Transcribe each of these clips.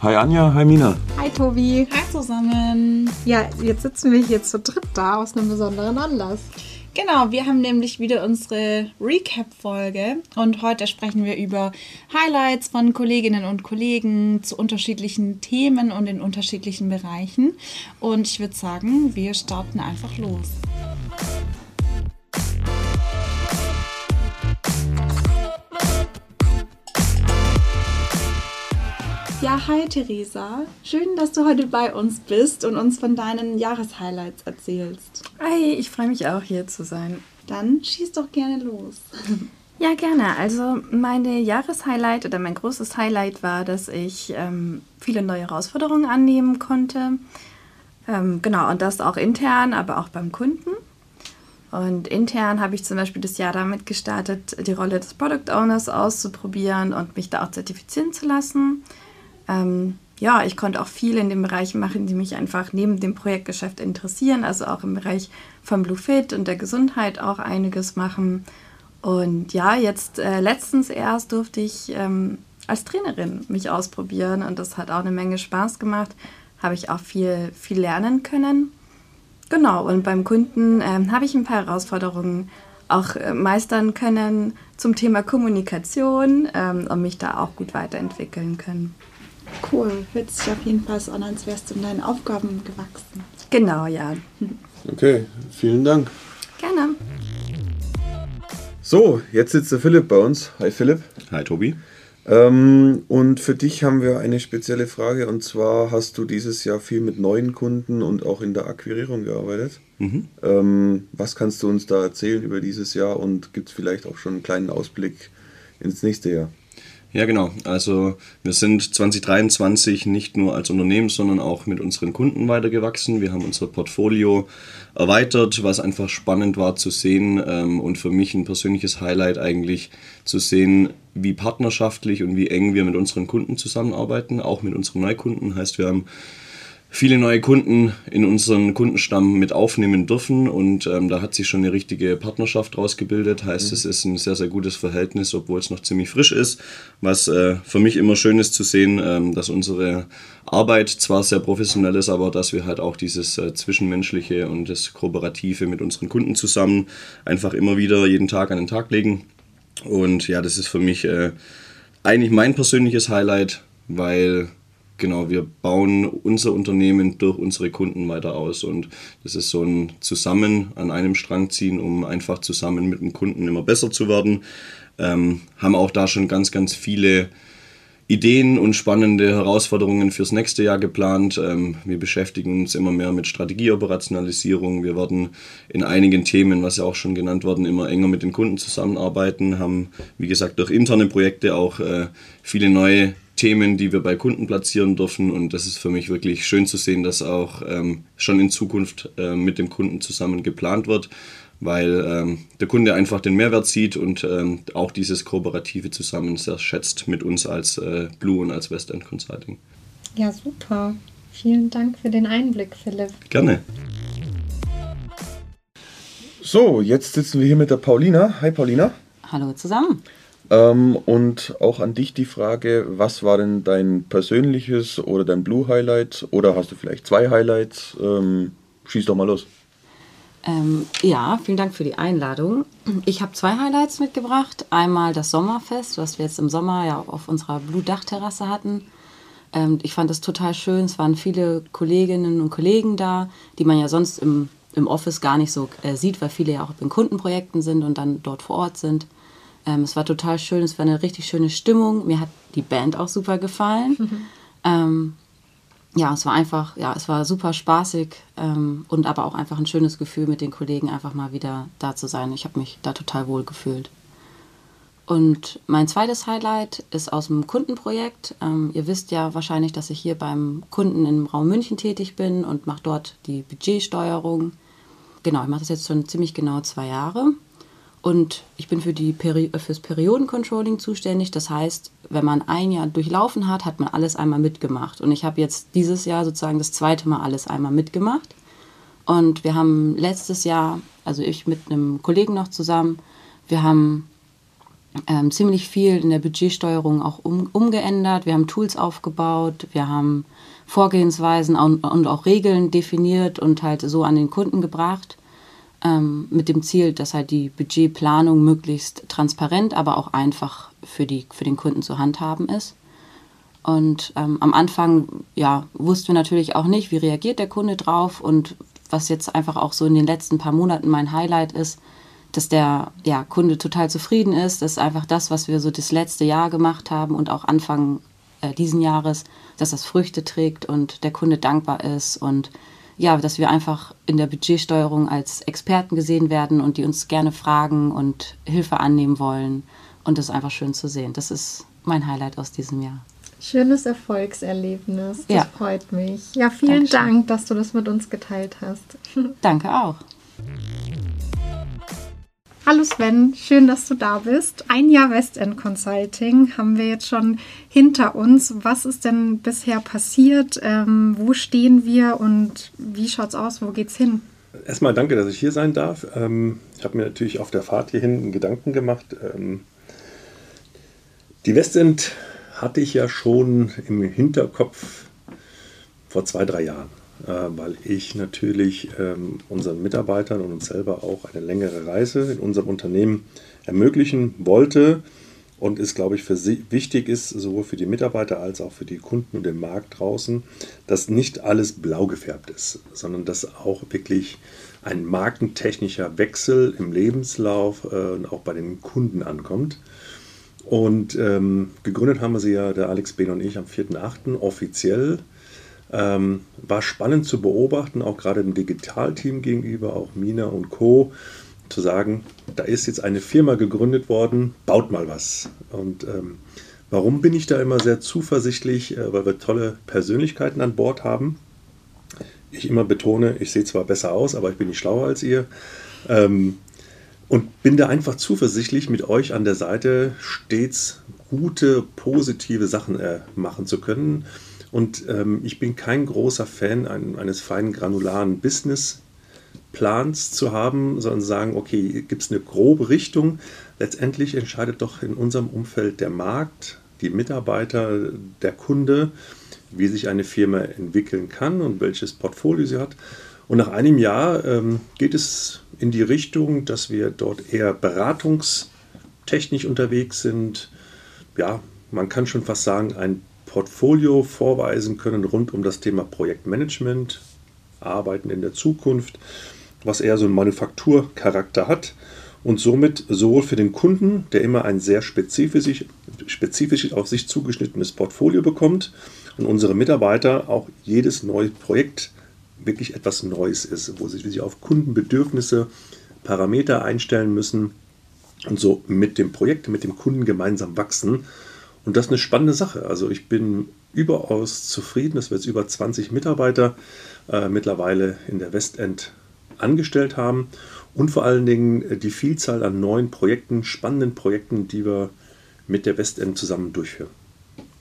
Hi Anja, hi Mina. Hi Tobi. Hi zusammen. Ja, jetzt sitzen wir hier zu dritt da aus einem besonderen Anlass. Genau, wir haben nämlich wieder unsere Recap-Folge und heute sprechen wir über Highlights von Kolleginnen und Kollegen zu unterschiedlichen Themen und in unterschiedlichen Bereichen. Und ich würde sagen, wir starten einfach los. Ja, hi Theresa. Schön, dass du heute bei uns bist und uns von deinen Jahreshighlights erzählst. Hi, ich freue mich auch hier zu sein. Dann schieß doch gerne los. Ja, gerne. Also meine Jahreshighlight oder mein großes Highlight war, dass ich ähm, viele neue Herausforderungen annehmen konnte. Ähm, genau, und das auch intern, aber auch beim Kunden. Und intern habe ich zum Beispiel das Jahr damit gestartet, die Rolle des Product Owners auszuprobieren und mich da auch zertifizieren zu lassen ähm, ja, ich konnte auch viel in den Bereichen machen, die mich einfach neben dem Projektgeschäft interessieren. Also auch im Bereich von Bluefit und der Gesundheit auch einiges machen. Und ja, jetzt äh, letztens erst durfte ich ähm, als Trainerin mich ausprobieren und das hat auch eine Menge Spaß gemacht. Habe ich auch viel, viel lernen können. Genau, und beim Kunden ähm, habe ich ein paar Herausforderungen auch äh, meistern können zum Thema Kommunikation ähm, und mich da auch gut weiterentwickeln können. Cool, hört sich auf jeden Fall so an, als wärst du in deinen Aufgaben gewachsen. Genau, ja. Okay, vielen Dank. Gerne. So, jetzt sitzt der Philipp bei uns. Hi Philipp. Hi Tobi. Ähm, und für dich haben wir eine spezielle Frage und zwar hast du dieses Jahr viel mit neuen Kunden und auch in der Akquirierung gearbeitet. Mhm. Ähm, was kannst du uns da erzählen über dieses Jahr und gibt es vielleicht auch schon einen kleinen Ausblick ins nächste Jahr? Ja, genau. Also wir sind 2023 nicht nur als Unternehmen, sondern auch mit unseren Kunden weitergewachsen. Wir haben unser Portfolio erweitert, was einfach spannend war zu sehen ähm, und für mich ein persönliches Highlight eigentlich zu sehen, wie partnerschaftlich und wie eng wir mit unseren Kunden zusammenarbeiten, auch mit unseren Neukunden. Heißt, wir haben viele neue Kunden in unseren Kundenstamm mit aufnehmen dürfen und ähm, da hat sich schon eine richtige Partnerschaft rausgebildet. Heißt, mhm. es ist ein sehr, sehr gutes Verhältnis, obwohl es noch ziemlich frisch ist. Was äh, für mich immer schön ist zu sehen, ähm, dass unsere Arbeit zwar sehr professionell ist, aber dass wir halt auch dieses äh, Zwischenmenschliche und das Kooperative mit unseren Kunden zusammen einfach immer wieder jeden Tag an den Tag legen. Und ja, das ist für mich äh, eigentlich mein persönliches Highlight, weil genau, wir bauen unser Unternehmen durch unsere Kunden weiter aus. Und das ist so ein Zusammen an einem Strang ziehen, um einfach zusammen mit dem Kunden immer besser zu werden. Ähm, haben auch da schon ganz, ganz viele Ideen und spannende Herausforderungen fürs nächste Jahr geplant. Ähm, wir beschäftigen uns immer mehr mit Strategieoperationalisierung. Wir werden in einigen Themen, was ja auch schon genannt worden, immer enger mit den Kunden zusammenarbeiten, haben, wie gesagt, durch interne Projekte auch äh, viele neue Themen, die wir bei Kunden platzieren dürfen. Und das ist für mich wirklich schön zu sehen, dass auch ähm, schon in Zukunft äh, mit dem Kunden zusammen geplant wird, weil ähm, der Kunde einfach den Mehrwert sieht und ähm, auch dieses kooperative Zusammen sehr schätzt mit uns als äh, Blue und als West End Consulting. Ja, super. Vielen Dank für den Einblick, Philipp. Gerne. So, jetzt sitzen wir hier mit der Paulina. Hi Paulina. Hallo zusammen. Ähm, und auch an dich die Frage, was war denn dein persönliches oder dein Blue Highlight? Oder hast du vielleicht zwei Highlights? Ähm, schieß doch mal los. Ähm, ja, vielen Dank für die Einladung. Ich habe zwei Highlights mitgebracht. Einmal das Sommerfest, was wir jetzt im Sommer ja auf unserer Blue Dachterrasse hatten. Ähm, ich fand es total schön. Es waren viele Kolleginnen und Kollegen da, die man ja sonst im, im Office gar nicht so äh, sieht, weil viele ja auch in Kundenprojekten sind und dann dort vor Ort sind. Ähm, es war total schön, es war eine richtig schöne Stimmung. Mir hat die Band auch super gefallen. Mhm. Ähm, ja, es war einfach, ja, es war super spaßig ähm, und aber auch einfach ein schönes Gefühl, mit den Kollegen einfach mal wieder da zu sein. Ich habe mich da total wohl gefühlt. Und mein zweites Highlight ist aus dem Kundenprojekt. Ähm, ihr wisst ja wahrscheinlich, dass ich hier beim Kunden im Raum München tätig bin und mache dort die Budgetsteuerung. Genau, ich mache das jetzt schon ziemlich genau zwei Jahre. Und ich bin für die Peri fürs Periodencontrolling zuständig. Das heißt, wenn man ein Jahr durchlaufen hat, hat man alles einmal mitgemacht. Und ich habe jetzt dieses Jahr sozusagen das zweite Mal alles einmal mitgemacht. Und wir haben letztes Jahr, also ich mit einem Kollegen noch zusammen, wir haben ähm, ziemlich viel in der Budgetsteuerung auch um, umgeändert. Wir haben Tools aufgebaut, wir haben Vorgehensweisen und, und auch Regeln definiert und halt so an den Kunden gebracht. Ähm, mit dem Ziel, dass halt die Budgetplanung möglichst transparent, aber auch einfach für, die, für den Kunden zu handhaben ist. Und ähm, am Anfang ja, wussten wir natürlich auch nicht, wie reagiert der Kunde drauf. Und was jetzt einfach auch so in den letzten paar Monaten mein Highlight ist, dass der ja, Kunde total zufrieden ist. Das ist einfach das, was wir so das letzte Jahr gemacht haben und auch Anfang äh, diesen Jahres, dass das Früchte trägt und der Kunde dankbar ist und ja, dass wir einfach in der Budgetsteuerung als Experten gesehen werden und die uns gerne fragen und Hilfe annehmen wollen. Und das ist einfach schön zu sehen. Das ist mein Highlight aus diesem Jahr. Schönes Erfolgserlebnis. Das Ja. freut mich. Ja, vielen Dankeschön. Dank, dass du das mit uns geteilt hast. Danke auch. Hallo Sven, schön, dass du da bist. Ein Jahr Westend Consulting haben wir jetzt schon hinter uns. Was ist denn bisher passiert? Ähm, wo stehen wir und wie schaut's aus? Wo geht's hin? Erstmal danke, dass ich hier sein darf. Ähm, ich habe mir natürlich auf der Fahrt hierhin Gedanken gemacht. Ähm, die Westend hatte ich ja schon im Hinterkopf vor zwei, drei Jahren, weil ich natürlich ähm, unseren Mitarbeitern und uns selber auch eine längere Reise in unserem Unternehmen ermöglichen wollte und es, glaube ich, für sie wichtig ist, sowohl für die Mitarbeiter als auch für die Kunden und den Markt draußen, dass nicht alles blau gefärbt ist, sondern dass auch wirklich ein markentechnischer Wechsel im Lebenslauf äh, und auch bei den Kunden ankommt. Und ähm, gegründet haben wir sie ja, der Alex Behn und ich, am 4.8. offiziell. Ähm, war spannend zu beobachten, auch gerade dem Digitalteam gegenüber, auch Mina und Co., zu sagen, da ist jetzt eine Firma gegründet worden, baut mal was. Und ähm, warum bin ich da immer sehr zuversichtlich? Äh, weil wir tolle Persönlichkeiten an Bord haben. Ich immer betone, ich sehe zwar besser aus, aber ich bin nicht schlauer als ihr. Ähm, und bin da einfach zuversichtlich, mit euch an der Seite stets gute, positive Sachen äh, machen zu können. Und ähm, ich bin kein großer Fan ein, eines feinen granularen Businessplans zu haben, sondern sagen, okay, gibt es eine grobe Richtung. Letztendlich entscheidet doch in unserem Umfeld der Markt, die Mitarbeiter, der Kunde, wie sich eine Firma entwickeln kann und welches Portfolio sie hat. Und nach einem Jahr ähm, geht es in die Richtung, dass wir dort eher beratungstechnisch unterwegs sind. Ja, man kann schon fast sagen, ein Portfolio vorweisen können rund um das Thema Projektmanagement, Arbeiten in der Zukunft, was eher so einen Manufakturcharakter hat und somit sowohl für den Kunden, der immer ein sehr spezifisch, spezifisch auf sich zugeschnittenes Portfolio bekommt, und unsere Mitarbeiter auch jedes neue Projekt wirklich etwas Neues ist, wo sie sich auf Kundenbedürfnisse, Parameter einstellen müssen und so mit dem Projekt, mit dem Kunden gemeinsam wachsen. Und das ist eine spannende Sache. Also ich bin überaus zufrieden, dass wir jetzt über 20 Mitarbeiter äh, mittlerweile in der Westend angestellt haben und vor allen Dingen äh, die Vielzahl an neuen Projekten, spannenden Projekten, die wir mit der Westend zusammen durchführen.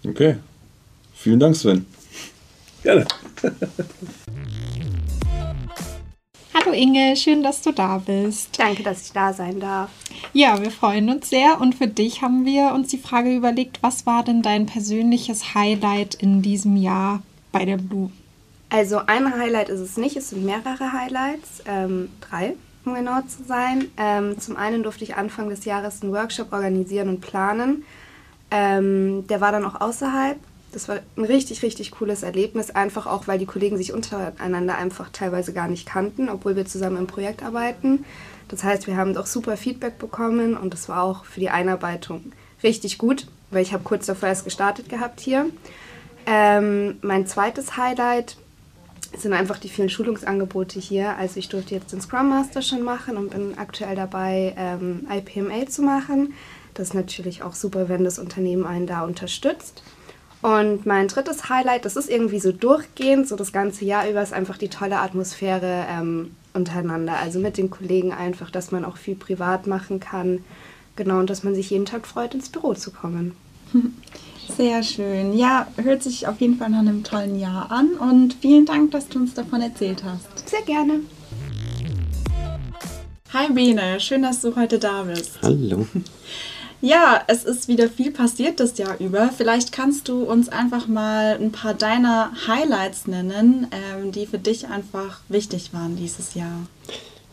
Okay. Vielen Dank, Sven. Gerne. Hallo Inge, schön, dass du da bist. Danke, dass ich da sein darf. Ja, wir freuen uns sehr und für dich haben wir uns die Frage überlegt, was war denn dein persönliches Highlight in diesem Jahr bei der Blue? Also ein Highlight ist es nicht, es sind mehrere Highlights, ähm, drei, um genau zu sein. Ähm, zum einen durfte ich Anfang des Jahres einen Workshop organisieren und planen. Ähm, der war dann auch außerhalb. Das war ein richtig, richtig cooles Erlebnis, einfach auch, weil die Kollegen sich untereinander einfach teilweise gar nicht kannten, obwohl wir zusammen im Projekt arbeiten. Das heißt, wir haben doch super Feedback bekommen und das war auch für die Einarbeitung richtig gut, weil ich habe kurz davor erst gestartet gehabt hier. Ähm, mein zweites Highlight sind einfach die vielen Schulungsangebote hier. Also ich durfte jetzt den Scrum Master schon machen und bin aktuell dabei, ähm, IPMA zu machen. Das ist natürlich auch super, wenn das Unternehmen einen da unterstützt. Und mein drittes Highlight, das ist irgendwie so durchgehend, so das ganze Jahr über, ist einfach die tolle Atmosphäre ähm, untereinander. Also mit den Kollegen einfach, dass man auch viel privat machen kann. Genau, und dass man sich jeden Tag freut, ins Büro zu kommen. Sehr schön. Ja, hört sich auf jeden Fall nach einem tollen Jahr an und vielen Dank, dass du uns davon erzählt hast. Sehr gerne. Hi Bene, schön, dass du heute da bist. Hallo. Ja, es ist wieder viel passiert das Jahr über. Vielleicht kannst du uns einfach mal ein paar deiner Highlights nennen, ähm, die für dich einfach wichtig waren dieses Jahr.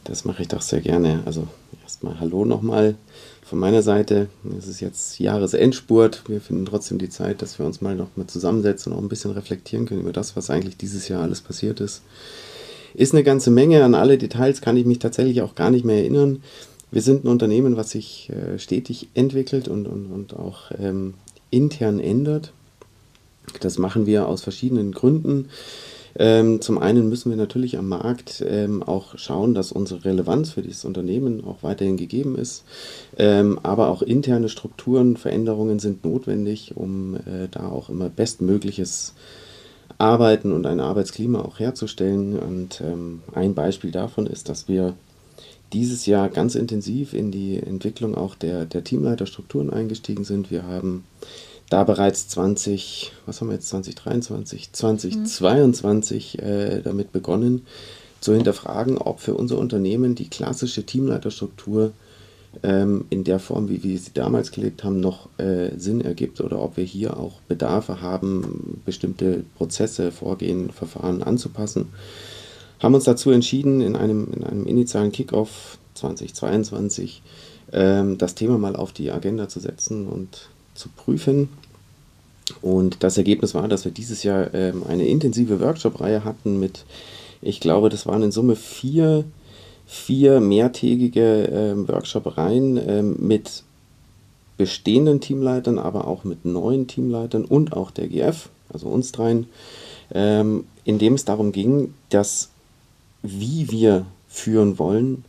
Das mache ich doch sehr gerne. Also erstmal Hallo nochmal von meiner Seite. Es ist jetzt Jahresendspurt. Wir finden trotzdem die Zeit, dass wir uns mal noch mal zusammensetzen und auch ein bisschen reflektieren können über das, was eigentlich dieses Jahr alles passiert ist. Ist eine ganze Menge. An alle Details kann ich mich tatsächlich auch gar nicht mehr erinnern. Wir sind ein Unternehmen, was sich äh, stetig entwickelt und, und, und auch ähm, intern ändert. Das machen wir aus verschiedenen Gründen. Ähm, zum einen müssen wir natürlich am Markt ähm, auch schauen, dass unsere Relevanz für dieses Unternehmen auch weiterhin gegeben ist. Ähm, aber auch interne Strukturen, Veränderungen sind notwendig, um äh, da auch immer bestmögliches Arbeiten und ein Arbeitsklima auch herzustellen. Und ähm, ein Beispiel davon ist, dass wir dieses Jahr ganz intensiv in die Entwicklung auch der, der Teamleiterstrukturen eingestiegen sind. Wir haben da bereits 20, was haben wir jetzt, 2023, 2022 mhm. äh, damit begonnen zu hinterfragen, ob für unser Unternehmen die klassische Teamleiterstruktur ähm, in der Form, wie wir sie damals gelegt haben, noch äh, Sinn ergibt oder ob wir hier auch Bedarfe haben, bestimmte Prozesse, Vorgehen, Verfahren anzupassen haben uns dazu entschieden, in einem, in einem initialen Kickoff 2022 ähm, das Thema mal auf die Agenda zu setzen und zu prüfen. Und das Ergebnis war, dass wir dieses Jahr ähm, eine intensive Workshop-Reihe hatten mit, ich glaube, das waren in Summe vier, vier mehrtägige ähm, Workshop-Reihen ähm, mit bestehenden Teamleitern, aber auch mit neuen Teamleitern und auch der GF, also uns dreien, ähm, in dem es darum ging, dass wie wir führen wollen,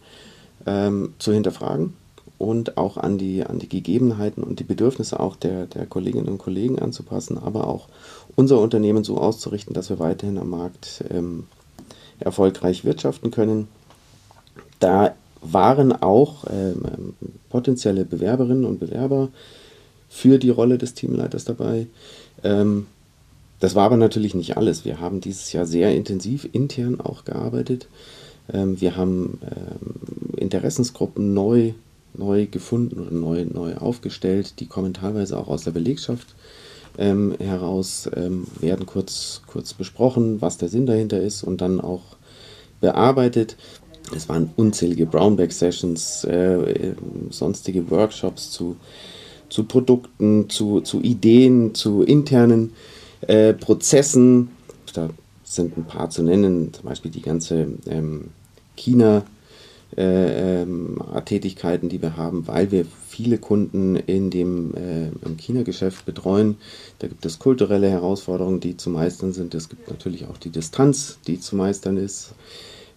ähm, zu hinterfragen und auch an die, an die Gegebenheiten und die Bedürfnisse auch der, der Kolleginnen und Kollegen anzupassen, aber auch unser Unternehmen so auszurichten, dass wir weiterhin am Markt ähm, erfolgreich wirtschaften können. Da waren auch ähm, potenzielle Bewerberinnen und Bewerber für die Rolle des Teamleiters dabei. Ähm, das war aber natürlich nicht alles. Wir haben dieses Jahr sehr intensiv intern auch gearbeitet. Ähm, wir haben ähm, Interessensgruppen neu, neu gefunden oder neu, neu aufgestellt. Die kommen teilweise auch aus der Belegschaft ähm, heraus, werden kurz, kurz besprochen, was der Sinn dahinter ist und dann auch bearbeitet. Es waren unzählige Brownback-Sessions, äh, sonstige Workshops zu, zu Produkten, zu, zu Ideen, zu internen äh, Prozessen. Da sind ein paar zu nennen, zum Beispiel die ganze ähm, China. Äh, ähm, Tätigkeiten, die wir haben, weil wir viele Kunden in dem äh, im China-Geschäft betreuen. Da gibt es kulturelle Herausforderungen, die zu meistern sind. Es gibt natürlich auch die Distanz, die zu meistern ist.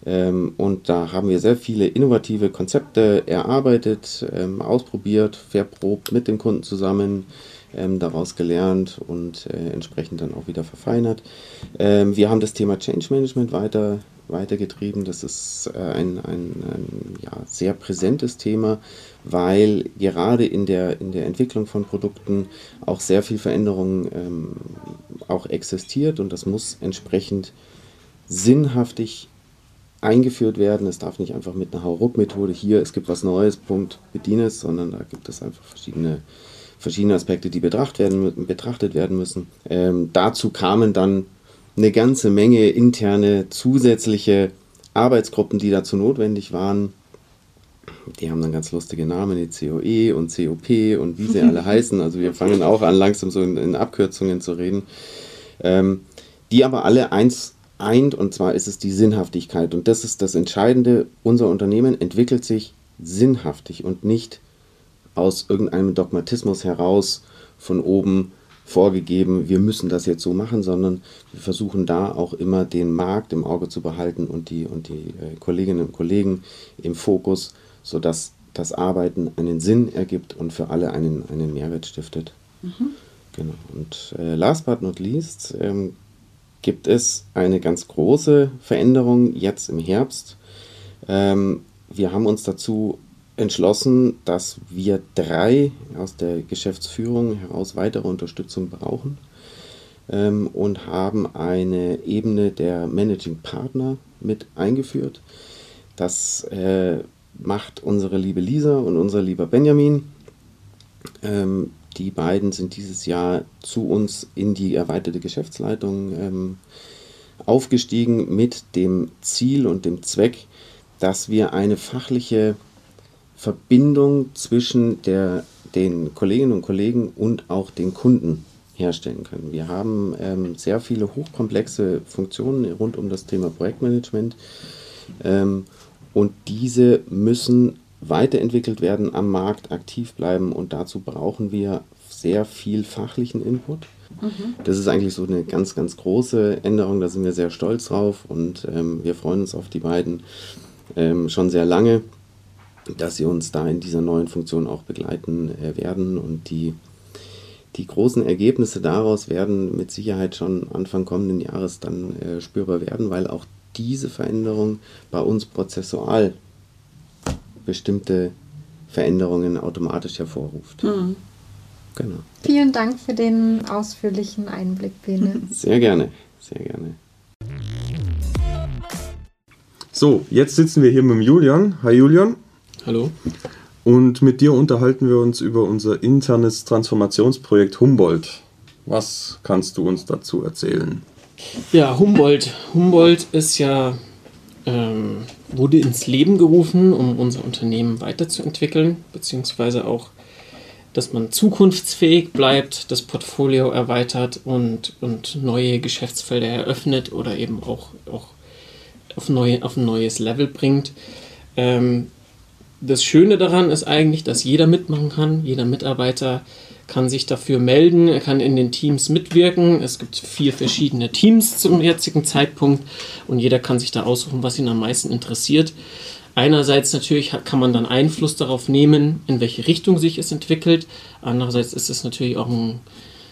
Ähm, und da haben wir sehr viele innovative Konzepte erarbeitet, ähm, ausprobiert, verprobt mit dem Kunden zusammen ähm, daraus gelernt und äh, entsprechend dann auch wieder verfeinert. Ähm, wir haben das Thema Change Management weiter, weitergetrieben. Das ist äh, ein, ein, ein ja, sehr präsentes Thema, weil gerade in der, in der Entwicklung von Produkten auch sehr viel Veränderung ähm, auch existiert und das muss entsprechend sinnhaftig eingeführt werden. Es darf nicht einfach mit einer Hauruck-Methode hier, es gibt was Neues, Punkt, bediene es, sondern da gibt es einfach verschiedene verschiedene Aspekte, die betracht werden, betrachtet werden müssen. Ähm, dazu kamen dann eine ganze Menge interne zusätzliche Arbeitsgruppen, die dazu notwendig waren. Die haben dann ganz lustige Namen, die COE und COP und wie sie alle heißen. Also wir fangen auch an, langsam so in, in Abkürzungen zu reden. Ähm, die aber alle eins eint, und zwar ist es die Sinnhaftigkeit. Und das ist das Entscheidende. Unser Unternehmen entwickelt sich sinnhaftig und nicht aus irgendeinem Dogmatismus heraus von oben vorgegeben, wir müssen das jetzt so machen, sondern wir versuchen da auch immer den Markt im Auge zu behalten und die, und die äh, Kolleginnen und Kollegen im Fokus, sodass das Arbeiten einen Sinn ergibt und für alle einen, einen Mehrwert stiftet. Mhm. Genau. Und äh, last but not least ähm, gibt es eine ganz große Veränderung jetzt im Herbst. Ähm, wir haben uns dazu entschlossen, dass wir drei aus der Geschäftsführung heraus weitere Unterstützung brauchen ähm, und haben eine Ebene der Managing Partner mit eingeführt. Das äh, macht unsere liebe Lisa und unser lieber Benjamin. Ähm, die beiden sind dieses Jahr zu uns in die erweiterte Geschäftsleitung ähm, aufgestiegen mit dem Ziel und dem Zweck, dass wir eine fachliche Verbindung zwischen der, den Kolleginnen und Kollegen und auch den Kunden herstellen können. Wir haben ähm, sehr viele hochkomplexe Funktionen rund um das Thema Projektmanagement ähm, und diese müssen weiterentwickelt werden, am Markt aktiv bleiben und dazu brauchen wir sehr viel fachlichen Input. Mhm. Das ist eigentlich so eine ganz, ganz große Änderung, da sind wir sehr stolz drauf und ähm, wir freuen uns auf die beiden ähm, schon sehr lange, dass sie uns da in dieser neuen Funktion auch begleiten äh, werden und die, die großen Ergebnisse daraus werden mit Sicherheit schon Anfang kommenden Jahres dann äh, spürbar werden, weil auch diese Veränderung bei uns prozessual bestimmte Veränderungen automatisch hervorruft. Mhm. Genau. Vielen Dank für den ausführlichen Einblick, Bene. Sehr gerne, sehr gerne. So, jetzt sitzen wir hier mit dem Julian. Hi Julian. Hallo. Und mit dir unterhalten wir uns über unser internes Transformationsprojekt Humboldt. Was kannst du uns dazu erzählen? Ja, Humboldt. Humboldt ist ja, ähm, wurde ins Leben gerufen, um unser Unternehmen weiterzuentwickeln, beziehungsweise auch, dass man zukunftsfähig bleibt, das Portfolio erweitert und, und neue Geschäftsfelder eröffnet oder eben auch, auch auf, neue, auf ein neues Level bringt. Ähm, das Schöne daran ist eigentlich, dass jeder mitmachen kann, jeder Mitarbeiter kann sich dafür melden, er kann in den Teams mitwirken. Es gibt vier verschiedene Teams zum jetzigen Zeitpunkt und jeder kann sich da aussuchen, was ihn am meisten interessiert. Einerseits natürlich kann man dann Einfluss darauf nehmen, in welche Richtung sich es entwickelt. Andererseits ist es natürlich auch ein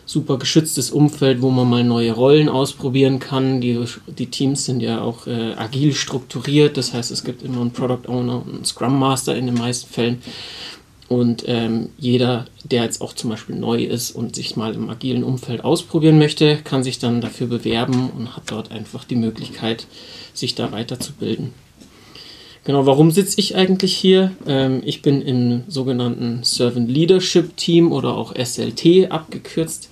super geschütztes Umfeld, wo man mal neue Rollen ausprobieren kann. Die, die Teams sind ja auch äh, agil strukturiert, das heißt, es gibt immer einen Product Owner und einen Scrum Master in den meisten Fällen. Und ähm, jeder, der jetzt auch zum Beispiel neu ist und sich mal im agilen Umfeld ausprobieren möchte, kann sich dann dafür bewerben und hat dort einfach die Möglichkeit, sich da weiterzubilden. Genau, warum sitze ich eigentlich hier? Ähm, ich bin im sogenannten Servant Leadership Team oder auch SLT abgekürzt.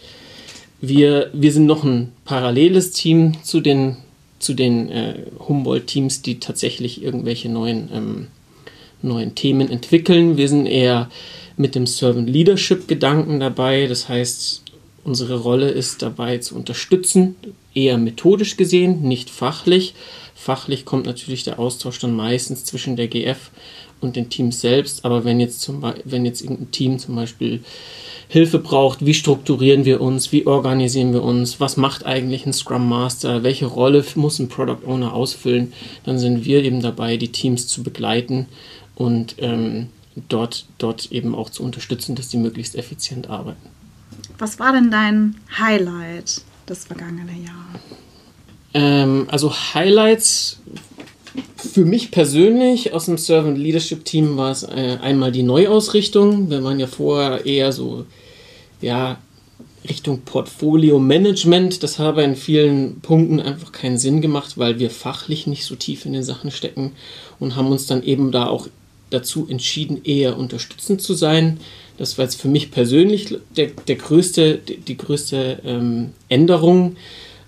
Wir, wir sind noch ein paralleles Team zu den, zu den äh, Humboldt-Teams, die tatsächlich irgendwelche neuen ähm, neuen Themen entwickeln. Wir sind eher mit dem Servant Leadership Gedanken dabei. Das heißt, unsere Rolle ist dabei zu unterstützen, eher methodisch gesehen, nicht fachlich. Fachlich kommt natürlich der Austausch dann meistens zwischen der GF und den Teams selbst. Aber wenn jetzt, zum, wenn jetzt irgendein Team zum Beispiel Hilfe braucht, wie strukturieren wir uns, wie organisieren wir uns, was macht eigentlich ein Scrum Master, welche Rolle muss ein Product Owner ausfüllen, dann sind wir eben dabei, die Teams zu begleiten und ähm, dort, dort eben auch zu unterstützen, dass die möglichst effizient arbeiten. Was war denn dein Highlight des vergangenen Jahres? Ähm, also Highlights für mich persönlich aus dem Servant Leadership Team war es äh, einmal die Neuausrichtung. Wir waren ja vorher eher so, ja, Richtung Portfolio Management. Das habe in vielen Punkten einfach keinen Sinn gemacht, weil wir fachlich nicht so tief in den Sachen stecken und haben uns dann eben da auch dazu entschieden, eher unterstützend zu sein. Das war jetzt für mich persönlich der, der größte, die, die größte ähm, Änderung.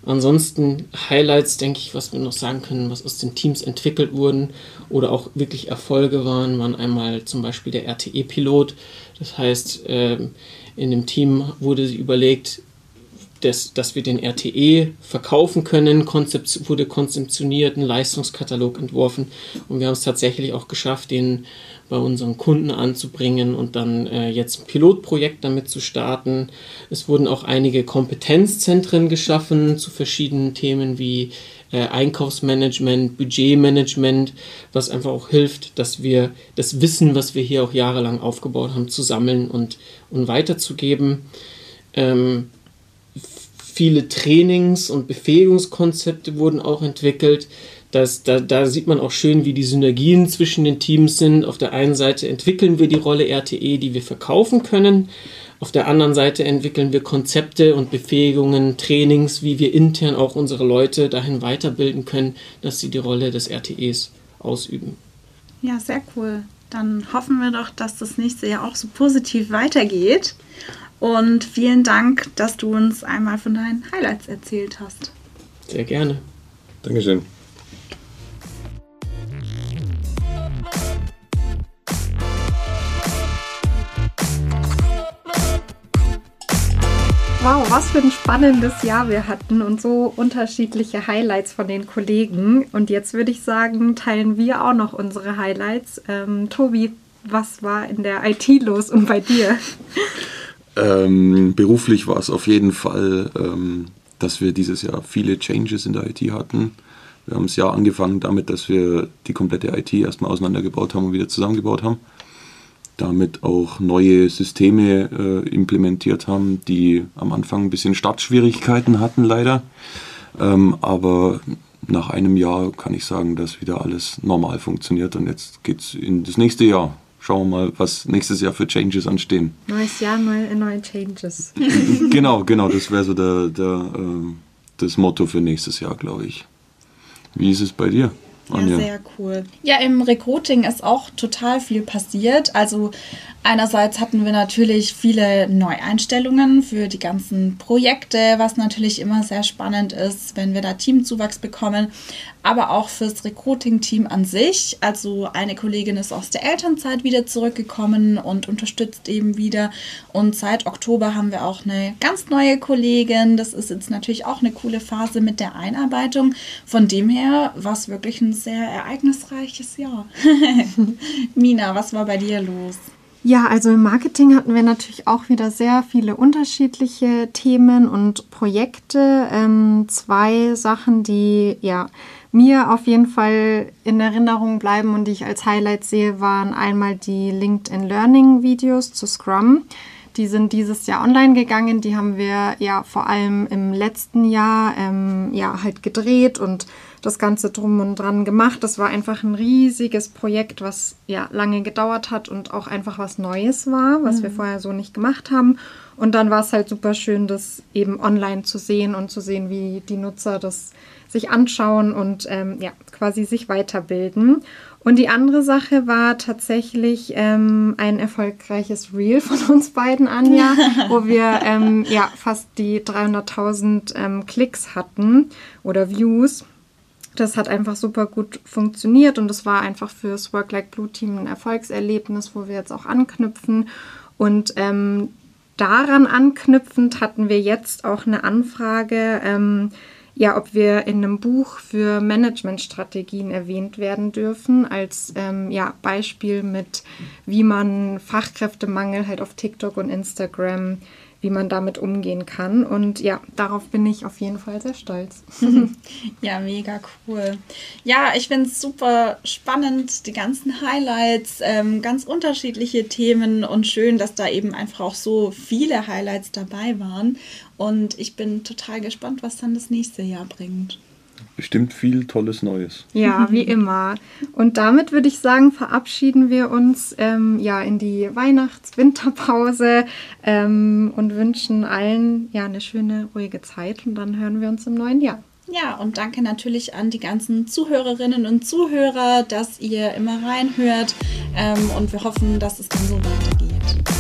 Ansonsten Highlights, denke ich, was wir noch sagen können, was aus den Teams entwickelt wurden oder auch wirklich Erfolge waren, waren einmal zum Beispiel der RTE-Pilot. Das heißt, ähm, in dem Team wurde überlegt, dass, dass wir den RTE verkaufen können, Konzept, wurde konzeptioniert, ein Leistungskatalog entworfen und wir haben es tatsächlich auch geschafft, den bei unseren Kunden anzubringen und dann äh, jetzt ein Pilotprojekt damit zu starten. Es wurden auch einige Kompetenzzentren geschaffen zu verschiedenen Themen wie äh, Einkaufsmanagement, Budgetmanagement, was einfach auch hilft, dass wir das Wissen, was wir hier auch jahrelang aufgebaut haben, zu sammeln und, und weiterzugeben. Ähm, viele Trainings- und Befähigungskonzepte wurden auch entwickelt. Das, da, da sieht man auch schön, wie die Synergien zwischen den Teams sind. Auf der einen Seite entwickeln wir die Rolle RTE, die wir verkaufen können. Auf der anderen Seite entwickeln wir Konzepte und Befähigungen, Trainings, wie wir intern auch unsere Leute dahin weiterbilden können, dass sie die Rolle des RTEs ausüben. Ja, sehr cool. Dann hoffen wir doch, dass das nächste Jahr auch so positiv weitergeht. Und vielen Dank, dass du uns einmal von deinen Highlights erzählt hast. Sehr gerne. Dankeschön. Was für ein spannendes Jahr wir hatten und so unterschiedliche Highlights von den Kollegen. Und jetzt würde ich sagen, teilen wir auch noch unsere Highlights. Ähm, Tobi, was war in der IT los und bei dir? Ähm, beruflich war es auf jeden Fall, ähm, dass wir dieses Jahr viele Changes in der IT hatten. Wir haben das Jahr angefangen damit, dass wir die komplette IT erstmal auseinandergebaut haben und wieder zusammengebaut haben damit auch neue Systeme äh, implementiert haben, die am Anfang ein bisschen Startschwierigkeiten hatten leider. Ähm, aber nach einem Jahr kann ich sagen, dass wieder alles normal funktioniert und jetzt geht es in das nächste Jahr. Schauen wir mal, was nächstes Jahr für Changes anstehen. Neues Jahr, neue, neue Changes. genau, genau, das wäre so der, der, äh, das Motto für nächstes Jahr, glaube ich. Wie ist es bei dir? Ja, sehr cool. Ja, im Recruiting ist auch total viel passiert. Also einerseits hatten wir natürlich viele Neueinstellungen für die ganzen Projekte, was natürlich immer sehr spannend ist, wenn wir da Teamzuwachs bekommen, aber auch fürs Recruiting-Team an sich. Also eine Kollegin ist aus der Elternzeit wieder zurückgekommen und unterstützt eben wieder. Und seit Oktober haben wir auch eine ganz neue Kollegin. Das ist jetzt natürlich auch eine coole Phase mit der Einarbeitung. Von dem her war es wirklich ein sehr ereignisreiches Jahr. Mina, was war bei dir los? Ja, also im Marketing hatten wir natürlich auch wieder sehr viele unterschiedliche Themen und Projekte. Ähm, zwei Sachen, die ja mir auf jeden Fall in Erinnerung bleiben und die ich als Highlight sehe, waren einmal die LinkedIn Learning Videos zu Scrum. Die sind dieses Jahr online gegangen. Die haben wir ja vor allem im letzten Jahr ähm, ja halt gedreht und das Ganze drum und dran gemacht. Das war einfach ein riesiges Projekt, was ja lange gedauert hat und auch einfach was Neues war, was mhm. wir vorher so nicht gemacht haben. Und dann war es halt super schön, das eben online zu sehen und zu sehen, wie die Nutzer das sich anschauen und ähm, ja, quasi sich weiterbilden. Und die andere Sache war tatsächlich ähm, ein erfolgreiches Reel von uns beiden, Anja, wo wir ähm, ja fast die 300.000 ähm, Klicks hatten oder Views. Das hat einfach super gut funktioniert und es war einfach fürs Work Like Blue Team ein Erfolgserlebnis, wo wir jetzt auch anknüpfen. Und ähm, daran anknüpfend hatten wir jetzt auch eine Anfrage ähm, ja, ob wir in einem Buch für Managementstrategien erwähnt werden dürfen, als ähm, ja, Beispiel mit, wie man Fachkräftemangel halt auf TikTok und Instagram wie man damit umgehen kann. Und ja, darauf bin ich auf jeden Fall sehr stolz. ja, mega cool. Ja, ich finde es super spannend, die ganzen Highlights, ähm, ganz unterschiedliche Themen und schön, dass da eben einfach auch so viele Highlights dabei waren. Und ich bin total gespannt, was dann das nächste Jahr bringt bestimmt viel Tolles Neues. Ja, wie immer. Und damit würde ich sagen, verabschieden wir uns ähm, ja in die Weihnachts-Winterpause ähm, und wünschen allen ja eine schöne, ruhige Zeit. Und dann hören wir uns im neuen Jahr. Ja, und danke natürlich an die ganzen Zuhörerinnen und Zuhörer, dass ihr immer reinhört. Ähm, und wir hoffen, dass es dann so weitergeht.